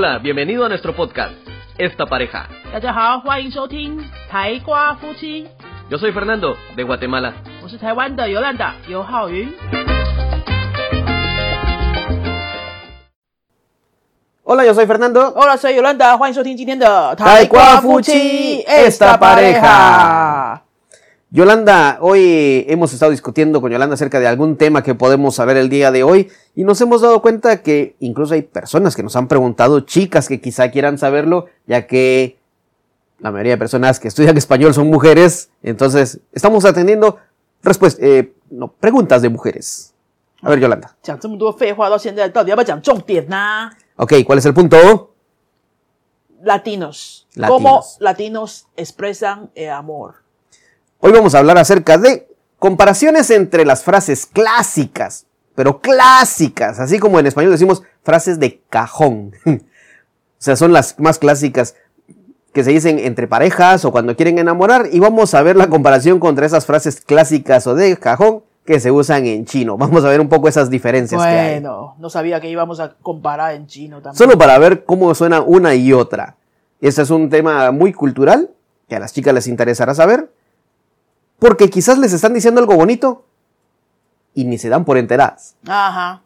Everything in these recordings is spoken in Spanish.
Hola, bienvenido a nuestro podcast, Esta Pareja. 大家好，欢迎收听台瓜夫妻， Yo soy Fernando, de Guatemala. 我是台湾的尤兰达尤浩云。 Hola, yo soy Fernando. Hola，soy Yolanda，欢迎收听今天的台瓜夫妻 esta pareja。 Yolanda, hoy hemos estado discutiendo con Yolanda acerca de algún tema que podemos saber el día de hoy y nos hemos dado cuenta que incluso hay personas que nos han preguntado, chicas que quizá quieran saberlo, ya que la mayoría de personas que estudian español son mujeres, entonces estamos atendiendo respuestas, eh, no, preguntas de mujeres. A ver, Yolanda. Ok, ¿cuál es el punto? Latinos. latinos. ¿Cómo latinos expresan el amor? Hoy vamos a hablar acerca de comparaciones entre las frases clásicas, pero clásicas, así como en español decimos frases de cajón. o sea, son las más clásicas que se dicen entre parejas o cuando quieren enamorar y vamos a ver la comparación contra esas frases clásicas o de cajón que se usan en chino. Vamos a ver un poco esas diferencias que hay. Bueno, no sabía que íbamos a comparar en chino también. Solo para ver cómo suena una y otra. Este es un tema muy cultural que a las chicas les interesará saber. Porque quizás les están diciendo algo bonito y ni se dan por enteradas. 啊哈，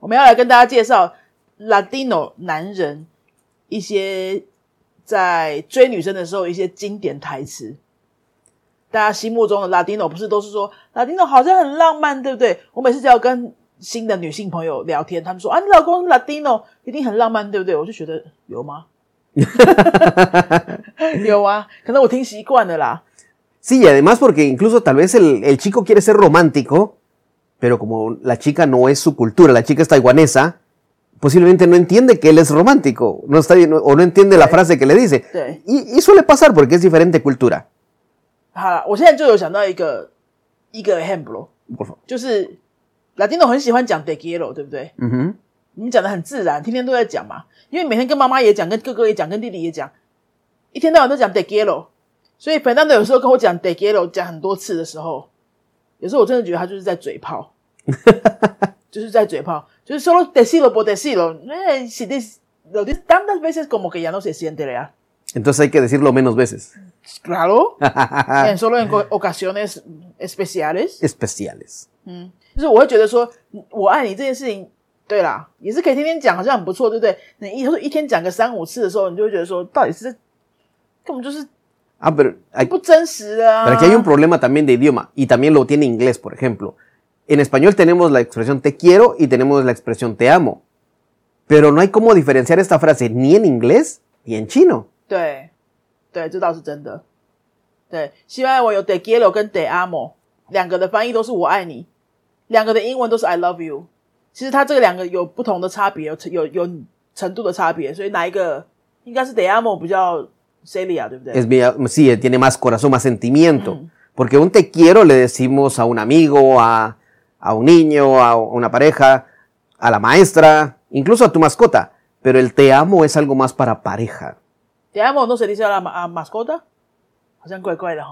我们要来跟大家介绍 Latino 男人一些在追女生的时候一些经典台词。大家心目中的 Latino 不是都是说 Latino 好像很浪漫，对不对？我每次只要跟新的女性朋友聊天，他们说啊，你老公是 Latino 一定很浪漫，对不对？我就觉得有吗？有啊，可能我听习惯了啦。Sí, y además porque incluso tal vez el, el chico quiere ser romántico, pero como la chica no es su cultura, la chica es taiwanesa, posiblemente no entiende que él es romántico, no está, o no entiende la Sí. frase que le dice. Sí. Y, y suele pasar porque es diferente cultura. 好了，我现在就有想到一个一个 example， Por favor. 就是 Latino 很喜欢讲 de quiero，对不对？ Ujú. 你讲的很自然，天天都在讲嘛。因为每天跟妈妈也讲，跟哥哥也讲，跟弟弟也讲，一天到晚都讲 de quiero。 所以 Fernando 有时候跟我讲 de quiero 讲很多次的时候，有时候我真的觉得他就是在嘴炮，就是在嘴炮，就是 solo decirlo por decirlo。哎，si des- lo dices tantas veces como que ya no se siente ya。 Entonces hay que decirlo menos veces. Claro，en solo en ocasiones especiales。 Especiales. 就是我会觉得说，我爱你这件事情，对啦，也是可以天天讲，好像很不错，对不对？你以后一天讲个三五次的时候，你就会觉得说，到底是根本就是 Ah, pero hay, 不真实的啊。 pero aquí hay un problema también de idioma y también lo tiene inglés, por ejemplo. En español tenemos la expresión te quiero y tenemos la expresión te amo. Pero no hay cómo diferenciar esta frase ni en inglés ni en chino. 对对，这倒是真的。对，西班牙文有 de quiero 跟 de amo 两个的翻译都是我爱你，两个的英文都是 I love you。其实它这个两个有不同的差别，有有有程度的差别，所以哪一个应该是 de amo 比较 Celia. Es sí, eh, tiene más corazón, más sentimiento. Mm. Porque un te quiero le decimos a un amigo, a, a un niño, a una pareja, a la maestra, incluso a tu mascota. Pero el te amo es algo más para pareja. ¿Te amo no se dice a la a mascota?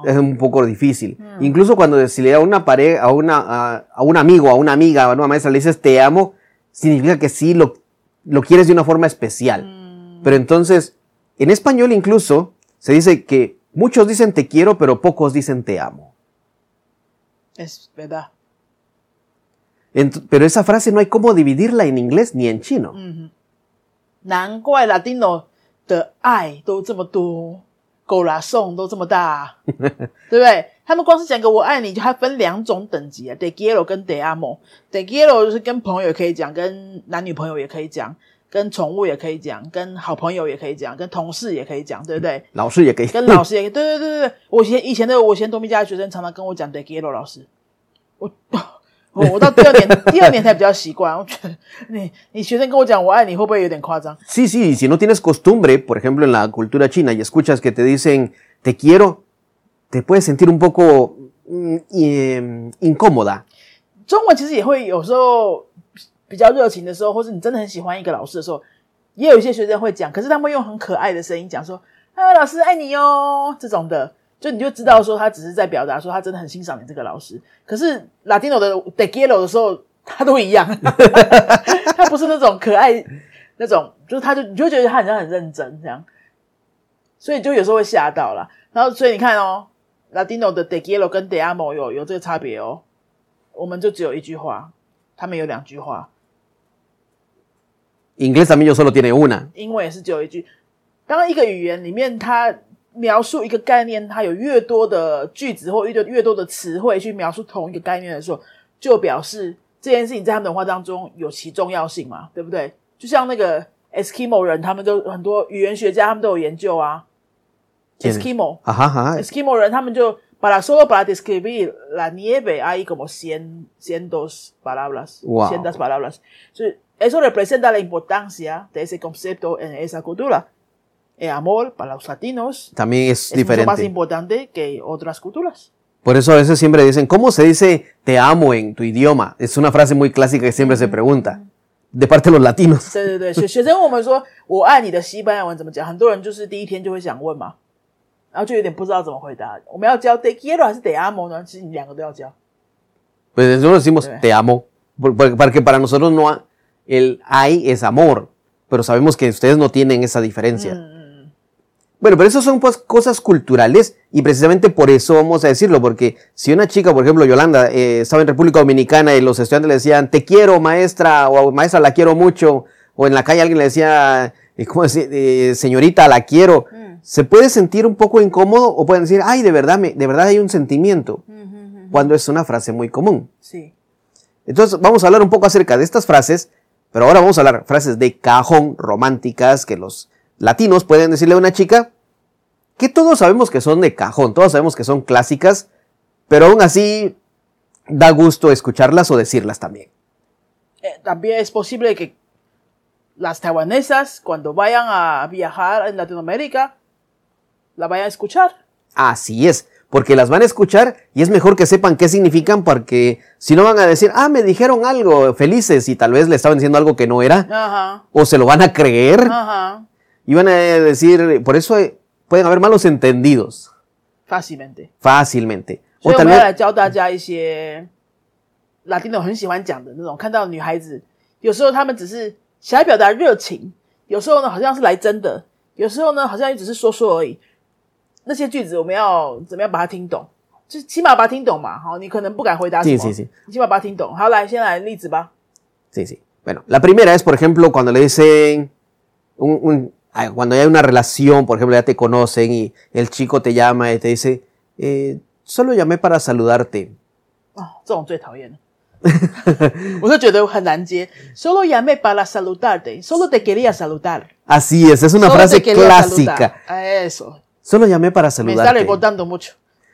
Es un poco difícil. Mm. Incluso cuando si le da una pareja, a, una, a, a, un amigo, a una amiga, a una maestra, le dices te amo, significa que sí lo, lo quieres de una forma especial. Mm. Pero entonces, en español incluso, se dice que muchos dicen te quiero, pero pocos dicen te amo. Es verdad。 Ent- pero esa frase no hay cómo dividirla en inglés ni en chino. 难怪 Latino 的爱都这么多，狗啦送都这么大，对不对？他们光是讲一个我爱你，就还分两种等级啊，de quiero 跟 de amo。de quiero 就是跟朋友也可以讲，跟男女朋友也可以讲， 跟宠物也可以讲，跟好朋友也可以讲，跟同事也可以讲，对不对？老师也可以。跟老师也可以，对对对对对。我以前以前的我以前多米家的学生常常跟我讲 de quiero 老师，我我我到第二年第二年才比较习惯。我觉得你你学生跟我讲我爱你，会不会有点夸张？Sí, sí, si no tienes costumbre, por ejemplo, en la cultura china y escuchas que te dicen te quiero, te puedes sentir un poco mm, incómoda. 中文其实也会有时候比较热情的时候，或是你真的很喜欢一个老师的时候，也有一些学生会讲，可是他们用很可爱的声音讲说：“啊，老师爱你哟。”这种的，就你就知道说他只是在表达说他真的很欣赏你这个老师。可是 Latino 的 de quiero 的时候，他都一样，他不是那种可爱那种就是他就你就觉得他好像很认真这样，所以就有时候会吓到啦。然后所以你看哦，Latino 的 de quiero 跟 de amo 有有这个差别哦，我们就只有一句话，他们有两句话，English 上面有说罗定的英文啊，英文也是只有一句。当一个语言里面，它描述一个概念，它有越多的句子或越多越多的词汇去描述同一个概念的时候，就表示这件事情在他们的文化当中有其重要性嘛？对不对？就像那个 Eskimo 人，他们都很多语言学家，他们都有研究啊。Eskimo 啊哈哈，Eskimo 人他们就把它所有把它 describe la nieve hay como cien cientos palabras cientos palabras 就。eso representa la importancia de ese concepto en esa cultura. El amor para los latinos También es es mucho más diferente. importante que otras culturas. Por eso a veces siempre dicen, ¿cómo se dice te amo en tu idioma? Es una frase muy clásica que siempre se pregunta. De parte de los latinos. 对对对，学学生问我们说我爱你的西班牙文怎么讲，很多人就是第一天就会想问嘛，然后就有点不知道怎么回答。我们要教 te quiero 还是 te amo 呢？其实你两个都要教。 Pues nosotros decimos Sí. te amo. por- por- Porque para nosotros no ha- el hay es amor. Pero sabemos que ustedes no tienen esa diferencia. Bueno, pero eso son pues, cosas culturales y precisamente por eso vamos a decirlo, porque si una chica, por ejemplo, Yolanda, eh, estaba en República Dominicana y los estudiantes le decían, te quiero maestra, o maestra la quiero mucho, o en la calle alguien le decía, eh, ¿cómo decir? Eh, señorita la quiero, se puede sentir un poco incómodo o pueden decir, ay, de verdad, me, de verdad hay un sentimiento, cuando es una frase muy común. Sí. Entonces vamos a hablar un poco acerca de estas frases, pero ahora vamos a hablar frases de cajón románticas que los latinos pueden decirle a una chica que todos sabemos que son de cajón, todos sabemos que son clásicas, pero aún así da gusto escucharlas o decirlas también. Eh, también es posible que las taiwanesas, cuando vayan a viajar en Latinoamérica, la vayan a escuchar. Así es, porque las van a escuchar y es mejor que sepan qué significan porque si no van a decir, ah, me dijeron algo felices y tal vez le estaban diciendo algo que no era, Ajá, o se lo van a creer ajá, y van a decir, por eso eh, pueden haber malos entendidos. fácilmente. fácilmente. 所 O 以我 tal 们要 vez, 来教大家一些 Latino 很喜欢讲的那种，看到女孩子，有时候他们只是想要表达热情，有时候呢好像是来真的，有时候呢好像也只是说说而已。 那些句子我们要怎么样把它听懂？就起码把它听懂嘛。好，你可能不敢回答什么，是是是你起码把它听懂。好，来，先来例子吧。 sí, sí. Bueno, la primera es, por ejemplo, cuando le dicen, un, un- ah, cuando hay una relación, por ejemplo, ya te conocen y el chico te llama y te dice, eh, solo llamé para saludarte. 哦，这种最讨厌了。我就觉得很难接。Solo llamé para saludarte. Solo te quería saludar. Así es, es una Solo frase te quería clásica. saludar. Ah, Eso. Solo llamé para saludarte. Me sale votando mucho.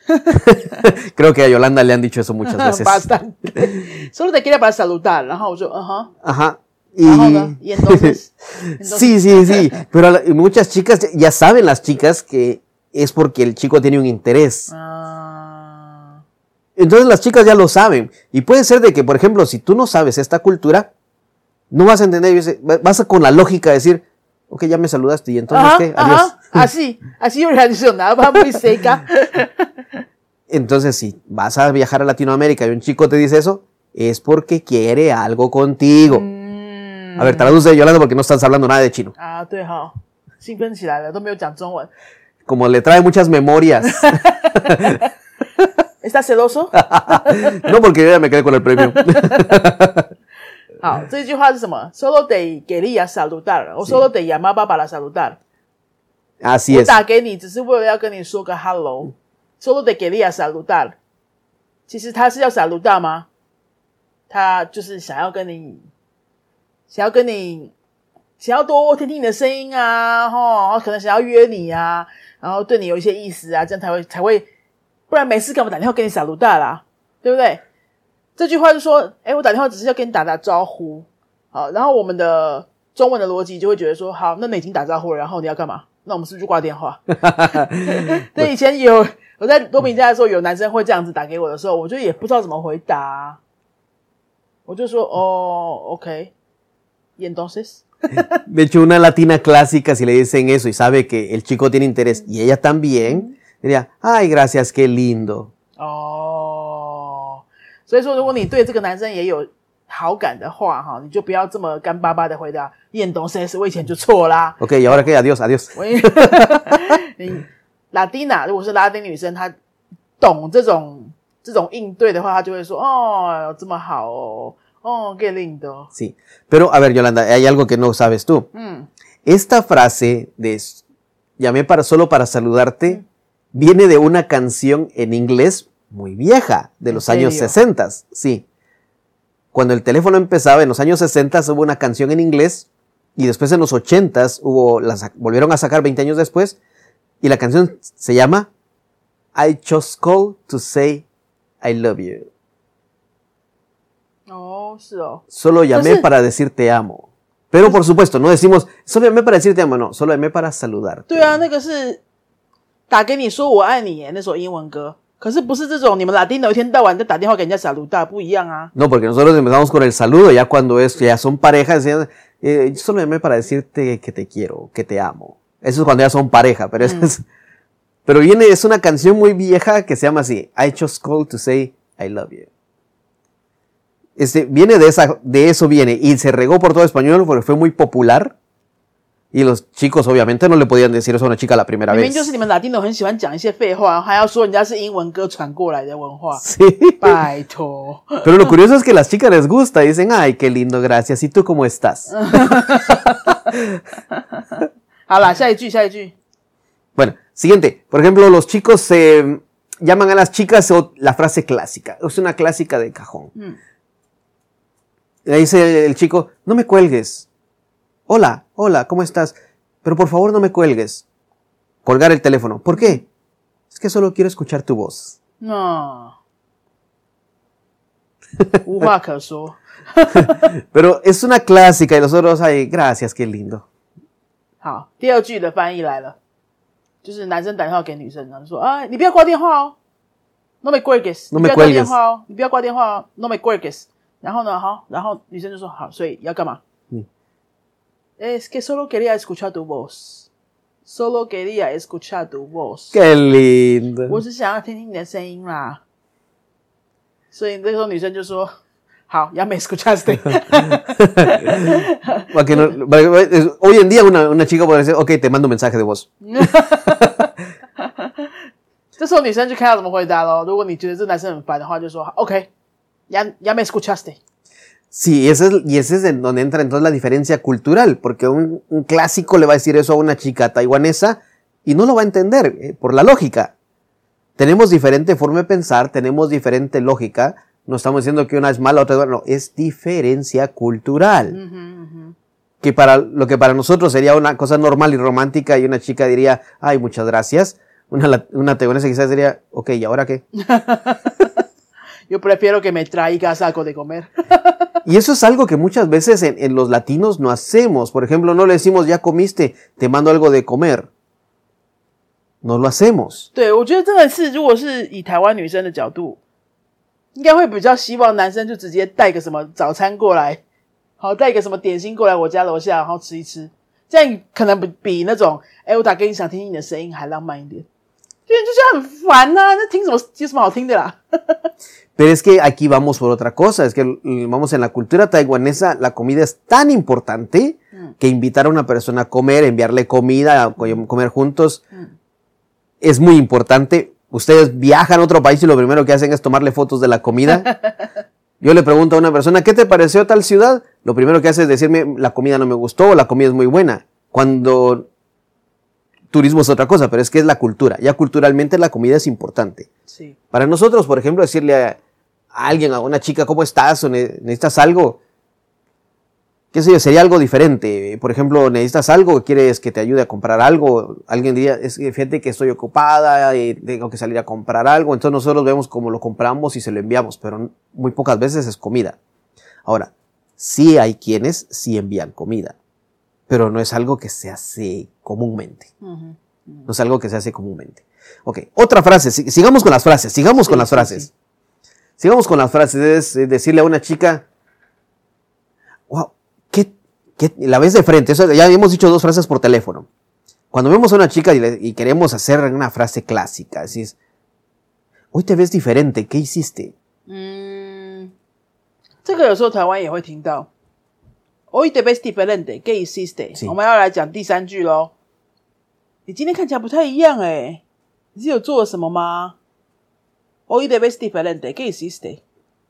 Creo que a Yolanda le han dicho eso muchas veces. Bastante. Solo te quería para saludar. ajá. Ajá. Y... Ajá. y, entonces. Sí, sí, sí. Pero muchas chicas, ya saben las chicas que es porque el chico tiene un interés. Ah. Entonces las chicas ya lo saben. Y puede ser de que, por ejemplo, si tú no sabes esta cultura, no vas a entender, vas a con la lógica decir, ok, ya me saludaste y entonces ajá, qué, adiós. Ajá, así, así reaccionaba muy seca. Entonces, si vas a viajar a Latinoamérica y un chico te dice eso, es porque quiere algo contigo. Mm. A ver, mm. traduce, Yolanda, porque no estás hablando nada de chino. Ah, Como le trae muchas memorias. ¿Estás celoso? no, porque yo ya me quedé con el premio. 好，这句话是什么？Solo de quería saludar，我 solo te llamaba para saludar。Así 我 es. 打给你只是为了要跟你说个 hello，solo de quería saludar。其实他是要 saludar 吗？他就是想要跟你，想要跟你，想要多听听你的声音啊，吼，可能想要约你啊，然后对你有一些意思啊，这样才会才会，不然没事干嘛打电话给你 saludar 啦，对不对？这句话就说，哎，我打电话只是要跟你打打招呼，好，然后我们的中文的逻辑就会觉得说，好，那你已经打招呼了，然后你要干嘛？那我们是不是就挂电话？对，以前有我在多米家的时候，有男生会这样子打给我的时候，我就也不知道怎么回答，我就说哦，OK，y entonces，De hecho, una latina clásica, si le dicen eso y sabe que el chico tiene interés y ella también, diría, ay, gracias, qué lindo. 哦，所以说，如果你对这个男生也有 好感的话哈，你就不要这么干巴巴的回答验懂 sense，我以前就错啦。 Ok, y ahora qué, adiós, adiós. 我也你拉丁娜如果是拉丁女生，她懂这种这种应对的话，她就会说哦，这么好哦，哦，qué lindo， Sí. Pero, a ver, Yolanda, hay algo que no sabes tú. 嗯， Esta frase de s- llamé para solo para saludarte viene de una canción en inglés muy vieja, de ¿En los años serio? 60. Sí. Cuando el teléfono empezaba, en los años 60 hubo una canción en inglés y después en los 80 hubo, la sac- volvieron a sacar 20 años después y la canción se llama I just called to say I love you. 哦，是哦， Solo llamé Entonces- para decir te amo. Pero por supuesto, no decimos, solo llamé para decir te amo, no, solo llamé para saludarte. 对啊，那个是打给你说我爱你耶，那首英文歌， 可是不是这种你们拉丁的一天到晚在打电话给人家小卢大不一样啊。 No, porque nosotros empezamos con el saludo, ya cuando es, ya son pareja, decían, eh, yo solo llamé para decirte que te quiero, que te amo. Eso es cuando ya son pareja, pero eso es, pero viene, es una canción muy vieja que se llama así, I just called to say I love you. Este, viene de esa, de eso viene, y se regó por todo español porque fue muy popular, y los chicos obviamente no le podían decir eso a una chica la primera 明 vez. 明就是你们拉丁的很喜欢讲一些废话，还要说人家是英文歌传过来的文化， Sí. 拜托。 Pero lo curioso es que a las chicas les gusta, dicen, ay, qué lindo, gracias, ¿y tú cómo estás? 好啦，下一句，下一句。 Bueno, siguiente. Por ejemplo, los chicos se llaman a las chicas o la frase clásica. Es una clásica de cajón. Mm. Le dice el chico, no me cuelgues. Hola, hola, ¿cómo estás? Pero por favor no me cuelgues. Colgar el teléfono. ¿Por qué? Es que solo quiero escuchar tu voz. 那无话可说。 Pero es una clásica y nosotros, ay, gracias, qué lindo. 好，第二句的翻译来了，就是男生打电话给女生，然后说啊，你不要挂电话哦，no me cuelgues， No 你 me 不要挂 cuelgues 电话哦，你不要挂电话哦，no me cuelgues。然后呢，好，然后女生就说好，所以要干嘛？ 嗯，es que solo quería escuchar tu voz，solo quería escuchar tu voz。 Qué lindo. 我只想要听听你的声音啦。所以那时候女生就说：“好，ya me escuchaste。 Para que no- para que- es- hoy en día una, una chica puede decir, ok, te mando un mensaje de voz. ”这时候女生就看要怎么回答咯。如果你觉得这男生很烦的话，就说：“OK，ya ya me escuchaste。 Sí, ese es, y ese es en donde entra entonces la diferencia cultural, porque un, clásico le va a decir eso a una chica taiwanesa y no lo va a entender eh, por la lógica. Tenemos diferente forma de pensar, tenemos diferente lógica, no estamos diciendo que una es mala, otra es no, es diferencia cultural. Que para lo que para nosotros sería una cosa normal y romántica y una chica diría, ay, muchas gracias, una, una taiwanesa quizás diría, ok, ¿y ahora qué? Yo prefiero que me traigas algo de comer. Y eso es algo que muchas veces en, en los latinos no hacemos. Por ejemplo, no le decimos, ya comiste, te mando algo de comer. No lo hacemos. 对，我觉得真的是，如果是以台湾女生的角度，应该会比较希望男生就直接带个什么早餐过来，好带个什么点心过来我家楼下，然后吃一吃，这样可能比比那种哎我打给你想听听你的声音还浪漫一点。对，就是很烦呐、那听什么有什么好听的啦？Pero es que aquí vamos por otra cosa. Es que mm, vamos en la cultura taiwanesa, la comida es tan importante que invitar a una persona a comer, enviarle comida, a co- comer juntos, es muy importante. Ustedes viajan a otro país y lo primero que hacen es tomarle fotos de la comida. Yo le pregunto a una persona, ¿qué te pareció tal ciudad? Lo primero que hace es decirme, la comida no me gustó, o la comida es muy buena. Cuando turismo es otra cosa, pero es que es la cultura. Ya culturalmente la comida es importante. Sí. Para nosotros, por ejemplo, decirle a, a alguien, a una chica, ¿cómo estás? O ne- necesitas algo. ¿Qué sé yo? Sería algo diferente. Por ejemplo, necesitas algo, quieres que te ayude a comprar algo. Alguien diría, es fíjate que estoy ocupada y tengo que salir a comprar algo. Entonces nosotros vemos cómo lo compramos y se lo enviamos, pero muy pocas veces es comida. Ahora, sí hay quienes sí envían comida, pero no es algo que se hace comúnmente. No es algo que se hace comúnmente. Ok, otra frase. si- Sigamos con las frases. Sigamos con las sí, frases. sí. Sigamos con las frases. Es eh, decirle a una chica, wow, ¿qué, qué- la ves de frente? Eso, ya hemos dicho dos frases por teléfono. Cuando vemos a una chica y, le- y queremos hacer una frase clásica, decís, hoy te ves diferente, ¿qué hiciste? 嗯， 这个有时候台湾也会听到。Hoy te ves diferente, ¿qué hiciste？、是我们要来讲第三句喽。你今天看起来不太一样哎，你是有做了什么吗 ？Hoy te ves diferente, ¿qué hiciste？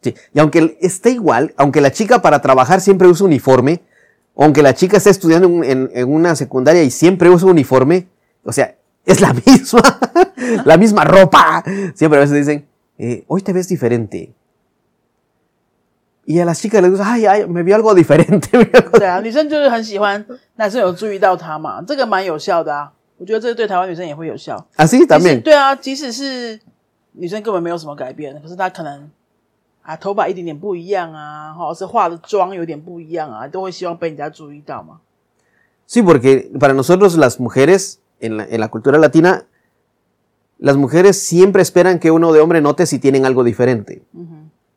Sí, Y aunque esté igual, aunque la chica para trabajar siempre usa uniforme, aunque la chica esté estudiando en, en- en una secundaria y siempre usa uniforme, o sea, es la misma, la misma ropa. Siempre a veces dicen, eh, hoy te ves diferente. Y a las chicas les gusta, ay, ay, me vio algo diferente. me vio algo-". 对啊，女生就是很喜欢男生有注意到她嘛，这个蛮有效的啊。我觉得这个对台湾女生也会有效。 Así 即使 también. 对啊，即使是 女生根本没有什么改变，可是她可能啊头发一点点不一样啊，或者是化的妆有点不一样啊，都会希望被人家注意到嘛。 Sí, porque para nosotros las mujeres, en la, en la cultura latina, las mujeres siempre esperan que uno de hombre note si tienen algo diferente.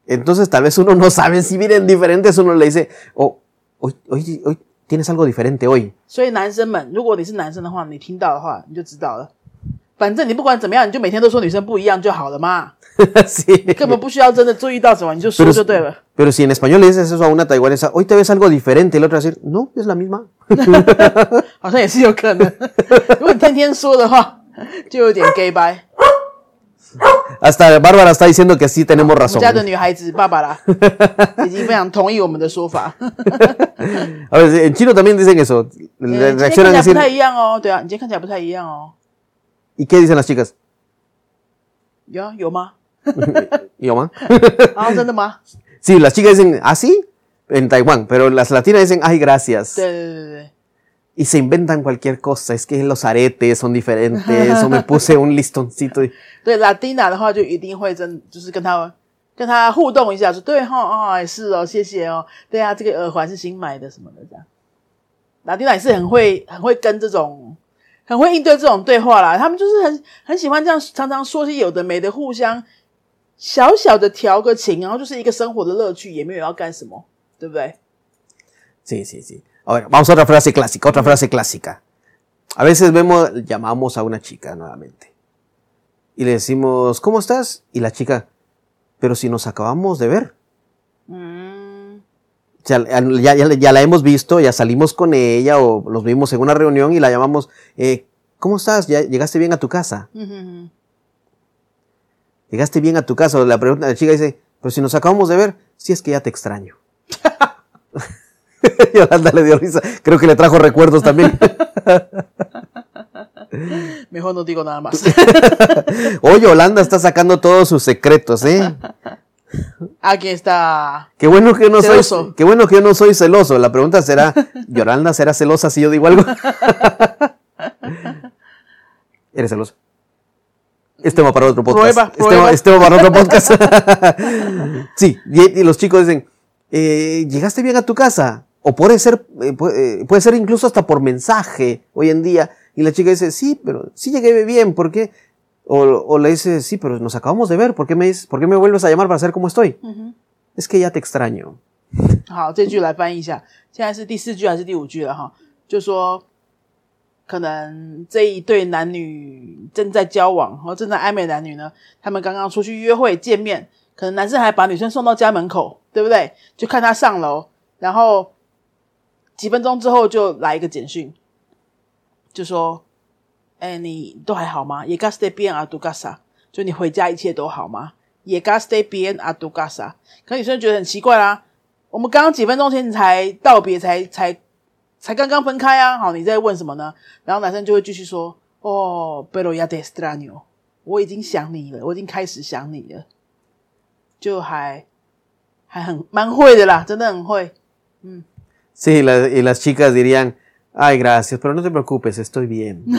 Entonces tal vez uno no sabe si vienen diferentes, uno le dice, oh, hoy, hoy, hoy tienes algo diferente hoy. 所以男生们，如果你是男生的话，你听到的话你就知道了。 反正你不管怎么样，你就每天都说女生不一样就好了嘛， sí. 根本不需要真的注意到什么，你就说 Pero, 就对了。 pero si en español le dices eso a una taiwanesa, hoy te ves algo diferente, el otro va a decir, no, es la misma. 好像也是有可能。如果你天天说的话，就有点 gay 掰。 Hasta Bárbara está diciendo que sí tenemos 我们 razón. 家的女孩子爸爸啦，已经非常同意我们的说法。 A ver, en chino también dicen eso. 嗯 Le 今天看起 reaccionan 来 a 不太 decir, ¿y qué dicen las chicas? 有啊有吗？ ¿Y yo, ma? 啊，真的吗？ Sí, las chicas dicen, ¿ah, sí? En Taiwán, pero las latinas dicen, ay, gracias. 对对对对 Y se inventan cualquier cosa. Es que los aretes son diferentes, o me puse un listoncito. y- 对，Latina 的话就一定会真就是跟他跟他互动一下，说对哈啊、也是哦，谢谢哦，对啊，这个耳环是新买的什么的这样。Latina 也是很会很会跟这种 很会应对这种对话啦，他们就是很很喜欢这样常常说些有的没的，互相小小的调个情，然后就是一个生活的乐趣，也没有要干什么，对不对？ Sí, sí, sí. A ver, vamos a otra frase clásica, otra frase clásica. A veces vemos, llamamos a una chica nuevamente. Y le decimos, ¿cómo estás? Y la chica, pero si nos acabamos de ver. 嗯， O ya, la hemos visto, ya salimos con ella o los vimos en una reunión y la llamamos, eh, ¿cómo estás? Llegaste bien a tu casa? Llegaste bien a tu casa. La, pregunta, la chica dice, pero si nos acabamos de ver, si sí es que ya te extraño. Yolanda le dio risa. Creo que le trajo recuerdos también. Mejor no digo nada más. Oye, Yolanda está sacando todos sus secretos, ¿eh? Aquí está Qué bueno que no soy, Celoso. qué bueno que yo no soy celoso. La pregunta será, Yolanda será celosa si yo digo algo. ¿Eres celoso? Este va para otro podcast. Prueba, Este va- este va para otro podcast. sí, y, y los chicos dicen, eh, ¿llegaste bien a tu casa? O puede ser, eh, puede, eh, puede ser incluso hasta por mensaje hoy en día. Y la chica dice, sí, pero sí llegué bien, ¿por qué? O, o le dice, sí, pero nos acabamos de ver, ¿por qué me, dices- ¿por qué me vuelves a llamar para saber cómo estoy? Es que ya te extraño. 好，这句来翻译一下，现在是第四句还是第五句了哈？就说可能这一对男女正在交往和正在暧昧的男女呢，他们刚刚出去约会见面，可能男生还把女生送到家门口，对不对？就看他上楼，然后几分钟之后就来一个简讯，就说：“哎，你都还好吗？也 gas de bien a tu casa，就你回家一切都好吗？也 gas de bien a tu casa。”可女生觉得很奇怪啦，我们刚刚几分钟前才道别，才才才刚刚分开啊！好，你在问什么呢？然后男生就会继续说：“哦，pero ya te extraño，我已经想你了，我已经开始想你了。”就还还很蛮会的啦，真的很会。Sí, la- y las chicas dirían, ay, gracias, pero no te preocupes, estoy bien.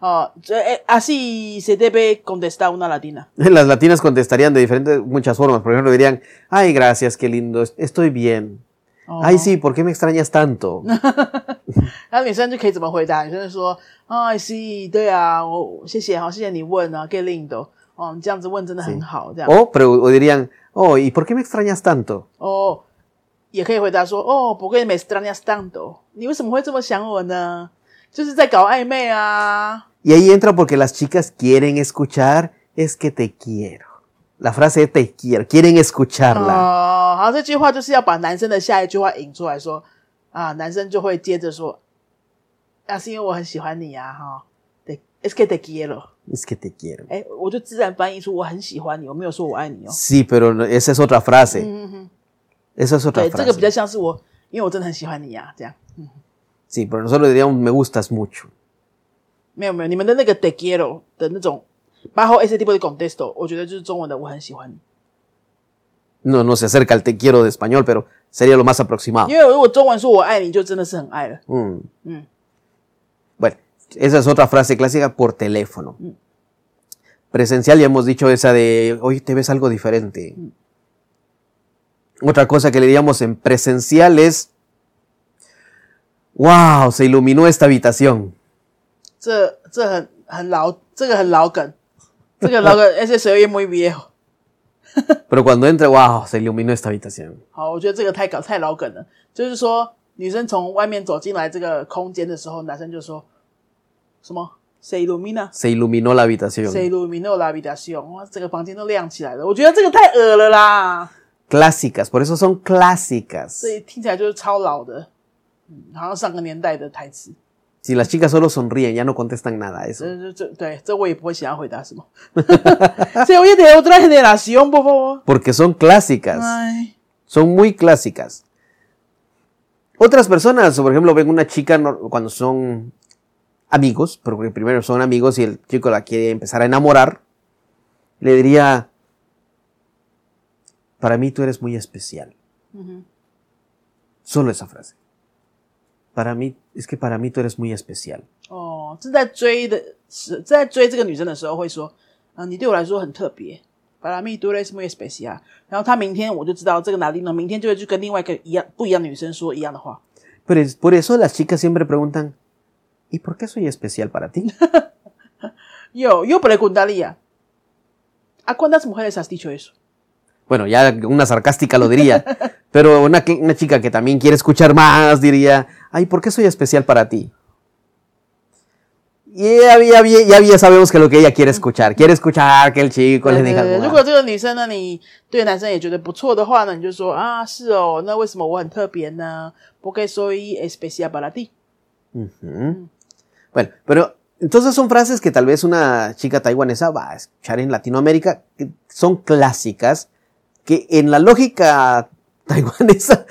哦，这哎，así se debe contestar una latina。 Las latinas contestarían de diferentes, muchas formas. Por ejemplo, dirían, ay, gracias, qué lindo, es- estoy bien. 哦 Ay, sí, ¿por qué me extrañas tanto? 那女生就可以怎么回答？女生就说：“啊，是，对啊，我谢谢，好，谢谢你问啊，给 lindo，哦，你这样子问真的很好，这样。 O, pero, o dirían, oh, ¿y por qué me extrañas tanto? 哦， 也可以回答说：“哦，不会 me extrañas tanto，你为什么会这么想我呢？就是在搞暧昧啊。 Y ahí entra porque las chicas quieren escuchar, es que te quiero. La frase te quiero, quieren escucharla. 哦，好，这句话就是要把男生的下一句话引出来说啊，男生就会接着说，啊，是因为我很喜欢你啊，哈，对，es que te quiero， Es que te quiero. 哎，我就自然翻译出我很喜欢你，我没有说我爱你哦。 Sí, pero no- esa es otra frase. 嗯哼， Eso es otra sí, frase. Sí, pero nosotros diríamos me gustas mucho. te quiero bajo ese tipo de contexto, No, no se acerca al te quiero de español, pero sería lo más aproximado. Mm. Mm. Bueno, esa es otra frase clásica por teléfono. Mm. Presencial ya hemos dicho esa de, oye, te ves algo diferente. Mm. Otra cosa que le diríamos en presencial es, wow, se iluminó esta habitación. 这这很很老，这个很老梗，这个老梗，ese se oye muy viejo。 Pero cuando entra, wow, se iluminó esta habitación. 好，我觉得这个太搞太老梗了。就是说，女生从外面走进来这个空间的时候，男生就说什么 “se ilumina”。 Se iluminó la habitación. Se iluminó la habitación，哇，整个房间都亮起来了。我觉得这个太恶了啦， Clásicas, por eso son clásicas. 所以听起来就是超老的，嗯，好像上个年代的台词。 Si las chicas solo sonríen, ya no contestan nada. Eso. 这这这，对，这我也不会想要回答什么。Se oye de otra generación, por favor。 Porque son clásicas. 哎， son muy clásicas. Otras personas, por ejemplo, ven una chica no- cuando son amigos, porque primero son amigos y el chico la quiere empezar a enamorar, le diría, para mí tú eres muy especial. 嗯哼， Solo esa frase. Para mí, es que para mí tú eres muy especial. 哦，正在追的是在追这个女生的时候会说，啊，你对我来说很特别。Para mí tú eres muy especial。然后他明天我就知道这个拿丁呢，明天就会去跟另外一个一样不一样的女生说一样的话。 Pero es- por eso las chicas siempre preguntan, ¿y por qué soy especial para ti? Yo, yo preguntaría, ¿a cuántas mujeres has dicho eso? Bueno, ya una sarcástica lo diría, pero una, que- una chica que también quiere escuchar más diría, ay, ¿por qué soy especial para ti? Y ya, ya, ya, ya- ya sabemos que lo que ella quiere escuchar, quiere escuchar que el chico le 对 diga 对对 algo 如 más. 果这个女生呢，你对男生也觉得不错的话呢，你就说啊，是哦，那为什么我很特别呢？Porque soy especial para ti。 Ujú. Bueno, pero entonces son frases que tal vez una chica taiwanesa va a escuchar en Latinoamérica, que son clásicas, que en la lógica taiwanesa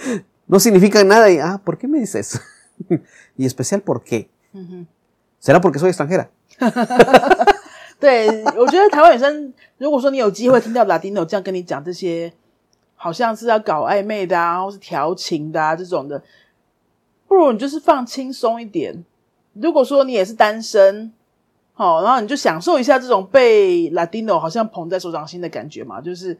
no significan nada. Y, ah, ¿por qué me dices? y especial, ¿por qué? 嗯哼，¿Será porque soy extranjera? 对，我觉得台湾女生，如果说你有机会听到 Latino 这样跟你讲这些，好像是要搞暧昧的啊，或是调情的啊这种的，不如你就是放轻松一点。如果说你也是单身，好，然后你就享受一下这种被 Latino 好像捧在手掌心的感觉嘛，就是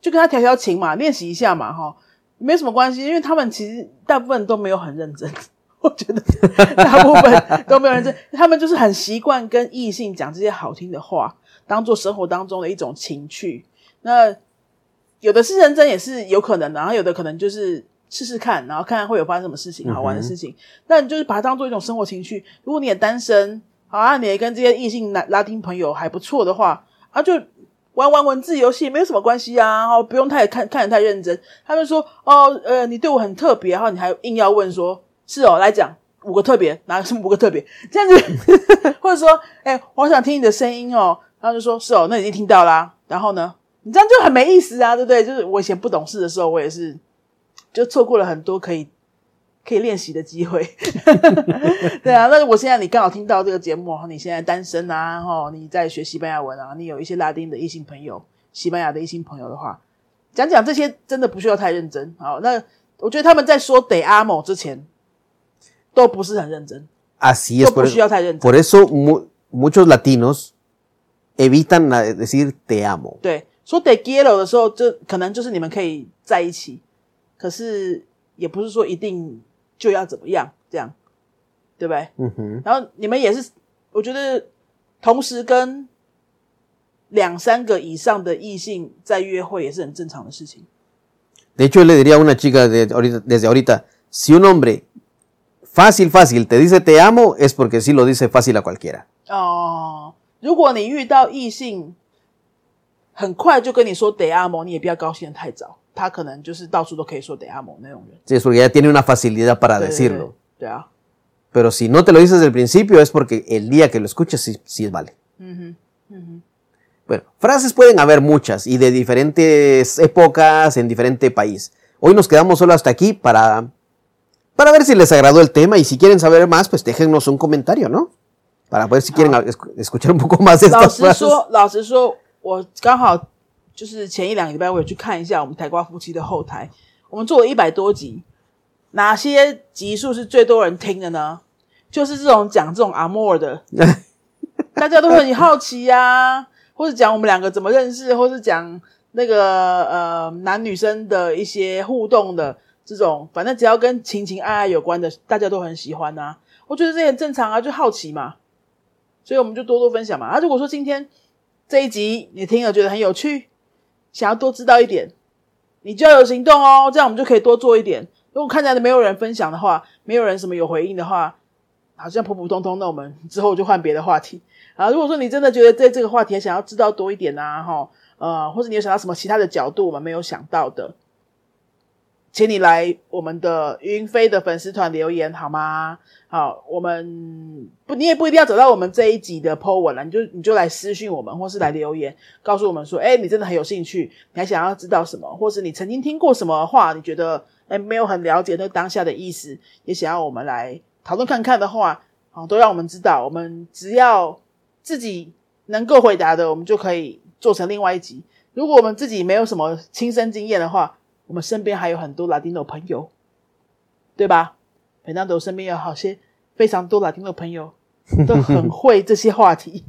就跟他调调情嘛，练习一下嘛，哈，没什么关系，因为他们其实大部分都没有很认真。我觉得 大部分都没有认真，他们就是很习惯跟异性讲这些好听的话，当做生活当中的一种情趣。那有的是认真，也是有可能的，然后有的可能就是试试看，然后看看会有发生什么事情，好玩的事情。那你就是把它当做一种生活情趣。如果你也单身，好啊，你也跟这些异性拉拉丁朋友还不错的话，啊，就玩玩文字游戏没有什么关系啊，然后不用太看看得太认真。他们说哦，呃，你对我很特别，然后你还硬要问说，是哦，来讲五个特别，哪什么五个特别？这样子，或者说，哎、我想听你的声音哦，然后就说是哦，那已经听到啦。然后呢，你这样就很没意思啊，对不对？就是我以前不懂事的时候，我也是就错过了很多可以可以练习的机会。对啊，那我现在你刚好听到这个节目，你现在单身啊，哈，你在学西班牙文啊，你有一些拉丁的异性朋友，西班牙的异性朋友的话，讲讲这些真的不需要太认真。好，那我觉得他们在说 “de amo” 之前，都不是很认真，Así es, 都 por 不需要 eso, 太认真。por eso mu- muchos latinos evitan la- decir te amo. 对，说 “de quiero” 的时候，就可能就是你们可以在一起，可是也不是说一定就要怎么样，这样，对不对？Ujú. 然后你们也是，我觉得同时跟两三个以上的异性在约会也是很正常的事情。De hecho, le diría a una chica de ahorita- desde ahorita, si un hombre fácil, fácil te dice te amo, es porque sí lo dice fácil a cualquiera. 哦，如果你遇到异性很快就跟你说 de amo，你也不要高兴的太早。他可能就是到处都可以说 de amo 那种人。 Sí, es porque ya tiene una facilidad para 对对对 decirlo. 对啊， Pero si no te lo dices desde el principio es porque el día que lo escuches sí, sí vale. Bueno, frases pueden haber muchas y de diferentes épocas en diferente país. Hoy nos quedamos solo hasta aquí para, para ver si les agradó el tema y si quieren saber más, pues déjennos un comentario, ¿no? Para ver si quieren escu- escuchar un poco más de 老 estas 实 frases. 说，老实说，我刚好 就是前一两个礼拜我也去看一下我们台瓜夫妻的后台，我们做了一百多集，哪些集数是最多人听的呢？就是这种讲这种阿莫尔的，大家都会很好奇呀、或者讲我们两个怎么认识，或是讲那个呃男女生的一些互动的这种，反正只要跟情情爱爱有关的，大家都很喜欢呐、我觉得这也很正常啊，就好奇嘛。所以我们就多多分享嘛。啊，如果说今天这一集你听了觉得很有趣，想要多知道一点，你就要有行动哦，这样我们就可以多做一点。如果看起来没有人分享的话，没有人什么有回应的话，好像普普通通，那我们之后就换别的话题啊。如果说你真的觉得在这个话题想要知道多一点呐、哈，呃，或者你有想到什么其他的角度我们没有想到的，请你来我们的云飞的粉丝团留言好吗？好，我们不，你也不一定要走到我们这一集的 po 文了，你就你就来私讯我们，或是来留言，告诉我们说，哎，你真的很有兴趣，你还想要知道什么，或是你曾经听过什么话，你觉得哎没有很了解那当下的意思，也想要我们来讨论看看的话，好，都让我们知道，我们只要自己能够回答的，我们就可以做成另外一集。如果我们自己没有什么亲身经验的话，我们身边还有很多 Latino 朋友，对吧？培纳多身边有好些非常多 Latino 朋友，都很会这些话题。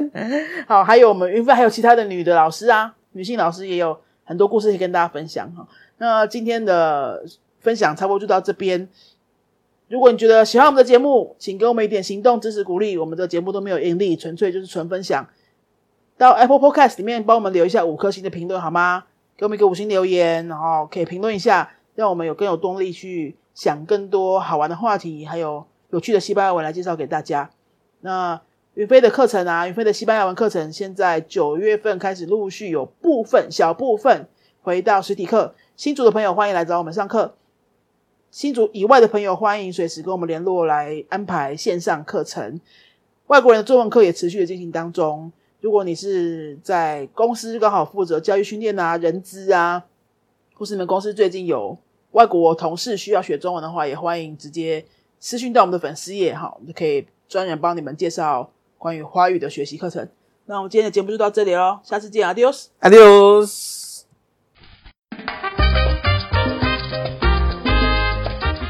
好，还有我们云飞，还有其他的女的老师啊，女性老师也有很多故事可以跟大家分享哈。那今天的分享差不多就到这边。如果你觉得喜欢我们的节目，请给我们一点行动支持鼓励。我们的节目都没有盈利，纯粹就是纯分享。到 Apple Podcast 里面帮我们留一下五颗星的评论好吗？给我们一个五星留言，然后可以评论一下，让我们有更有动力去想更多好玩的话题，还有有趣的西班牙文来介绍给大家。那云飞的课程啊，云飞的西班牙文课程，现在九月份开始陆续有部分小部分回到实体课。新竹的朋友欢迎来找我们上课，新竹以外的朋友欢迎随时跟我们联络来安排线上课程。外国人的中文课也持续的进行当中。如果你是在公司刚好负责教育训练啊、人资啊，或是你们公司最近有外国同事需要学中文的话，也欢迎直接私讯到我们的粉丝页哈，我们就可以专人帮你们介绍关于华语的学习课程。那我们今天的节目就到这里喽，下次见，adios，adios